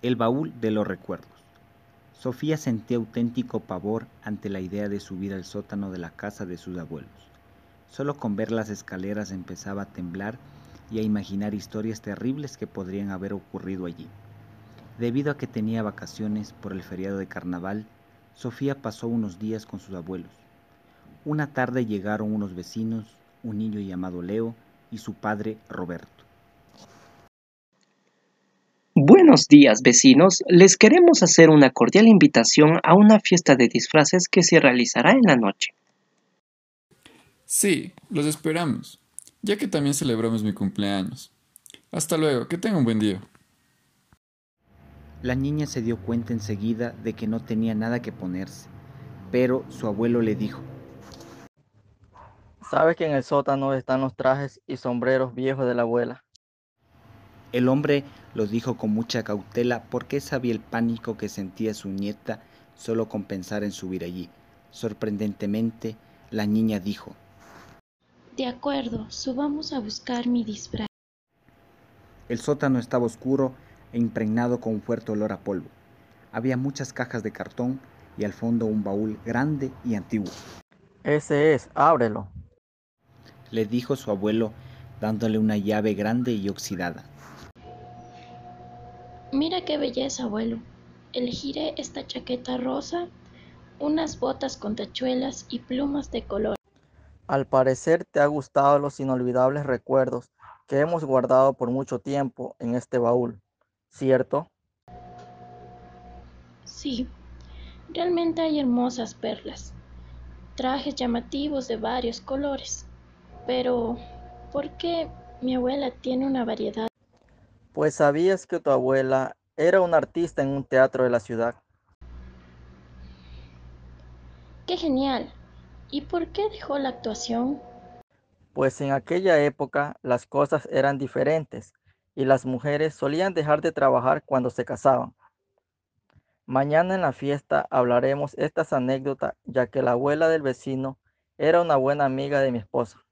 El baúl de los recuerdos. Sofía sentía auténtico pavor ante la idea de subir al sótano de la casa de sus abuelos. Solo con ver las escaleras empezaba a temblar y a imaginar historias terribles que podrían haber ocurrido allí. Debido a que tenía vacaciones por el feriado de carnaval, Sofía pasó unos días con sus abuelos. Una tarde llegaron unos vecinos, un niño llamado Leo y su padre Roberto. Buenos días vecinos, les queremos hacer una cordial invitación a una fiesta de disfraces que se realizará en la noche. Sí, los esperamos, ya que también celebramos mi cumpleaños. Hasta luego, que tenga un buen día. La niña se dio cuenta enseguida de que no tenía nada que ponerse, pero su abuelo le dijo, Sabes que en el sótano están los trajes y sombreros viejos de la abuela. El hombre lo dijo con mucha cautela porque sabía el pánico que sentía su nieta solo con pensar en subir allí. Sorprendentemente, la niña dijo, De acuerdo, subamos a buscar mi disfraz. El sótano estaba oscuro e impregnado con un fuerte olor a polvo. Había muchas cajas de cartón y al fondo un baúl grande y antiguo. Ese es, ábrelo. Le dijo su abuelo dándole una llave grande y oxidada. Mira qué belleza, abuelo. Elegiré esta chaqueta rosa, unas botas con tachuelas y plumas de color. Al parecer te ha gustado los inolvidables recuerdos que hemos guardado por mucho tiempo en este baúl, ¿cierto? Sí, realmente hay hermosas perlas, trajes llamativos de varios colores. Pero, ¿por qué mi abuela tiene una variedad? Pues sabías que tu abuela era una artista en un teatro de la ciudad. ¡Qué genial! ¿Y por qué dejó la actuación? Pues en aquella época las cosas eran diferentes y las mujeres solían dejar de trabajar cuando se casaban. Mañana en la fiesta hablaremos estas anécdotas ya que la abuela del vecino era una buena amiga de mi esposa.